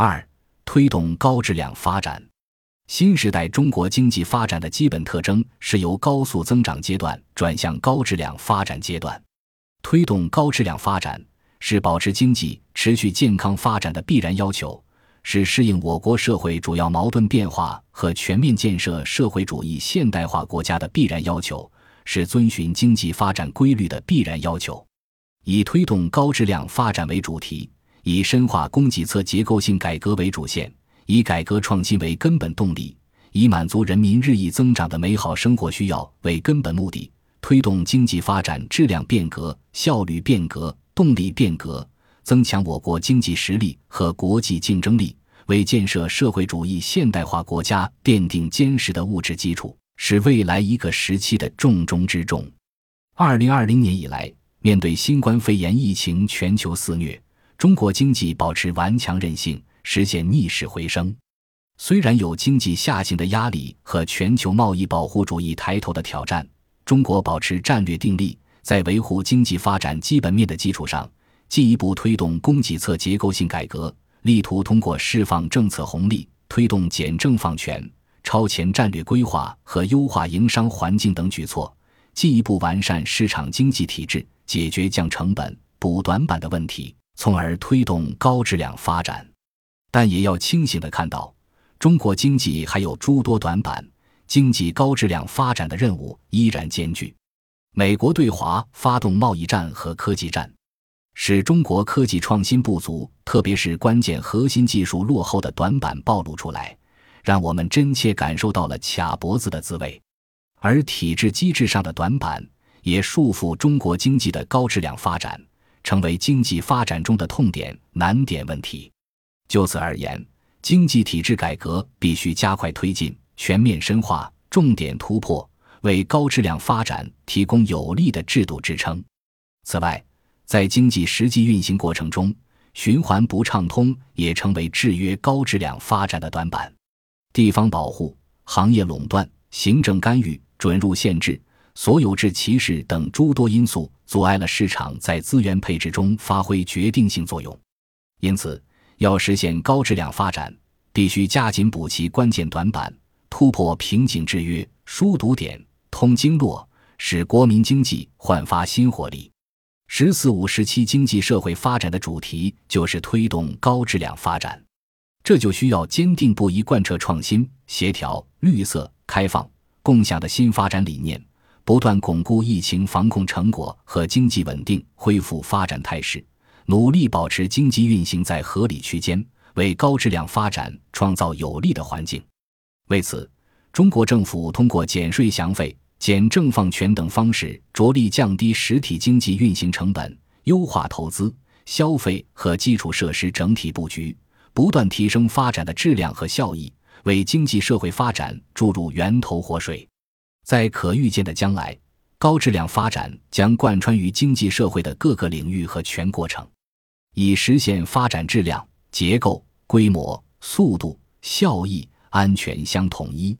二、推动高质量发展。新时代中国经济发展的基本特征是由高速增长阶段转向高质量发展阶段。推动高质量发展是保持经济持续健康发展的必然要求，是适应我国社会主要矛盾变化和全面建设社会主义现代化国家的必然要求，是遵循经济发展规律的必然要求。以推动高质量发展为主题，以深化供给侧结构性改革为主线。以改革创新为根本动力，以满足人民日益增长的美好生活需要为根本目的，推动经济发展质量变革、效率变革、动力变革，增强我国经济实力和国际竞争力，为建设社会主义现代化国家奠定坚实的物质基础，是未来一个时期的重中之重。二零二零年以来，面对新冠肺炎疫情全球肆虐，中国经济保持顽强韧性。实现逆势回升，虽然有经济下行的压力和全球贸易保护主义抬头的挑战，中国保持战略定力，在维护经济发展基本面的基础上，进一步推动供给侧结构性改革，力图通过释放政策红利、推动简政放权、超前战略规划和优化营商环境等举措，进一步完善市场经济体制，解决降成本、补短板的问题，从而推动高质量发展。但也要清醒地看到，中国经济还有诸多短板，经济高质量发展的任务依然艰巨。美国对华发动贸易战和科技战，使中国科技创新不足，特别是关键核心技术落后的短板暴露出来，让我们真切感受到了卡脖子的滋味。而体制机制上的短板，也束缚中国经济的高质量发展，成为经济发展中的痛点难点问题。就此而言，经济体制改革必须加快推进、全面深化、重点突破，为高质量发展提供有力的制度支撑。此外，在经济实际运行过程中，循环不畅通也成为制约高质量发展的短板。地方保护、行业垄断、行政干预、准入限制、所有制歧视等诸多因素，阻碍了市场在资源配置中发挥决定性作用。因此，要实现高质量发展，必须加紧补齐关键短板，突破瓶颈制约，疏堵点，通经络，使国民经济焕发新活力。“十四五”时期经济社会发展的主题就是推动高质量发展，这就需要坚定不移贯彻创新、协调、绿色、开放、共享的新发展理念，不断巩固疫情防控成果和经济稳定恢复发展态势。努力保持经济运行在合理区间，为高质量发展创造有利的环境。为此，中国政府通过减税降费、减政放权等方式，着力降低实体经济运行成本，优化投资、消费和基础设施整体布局，不断提升发展的质量和效益，为经济社会发展注入源头活水。在可预见的将来，高质量发展将贯穿于经济社会的各个领域和全过程。以实现发展质量、结构、规模、速度、效益、安全相统一。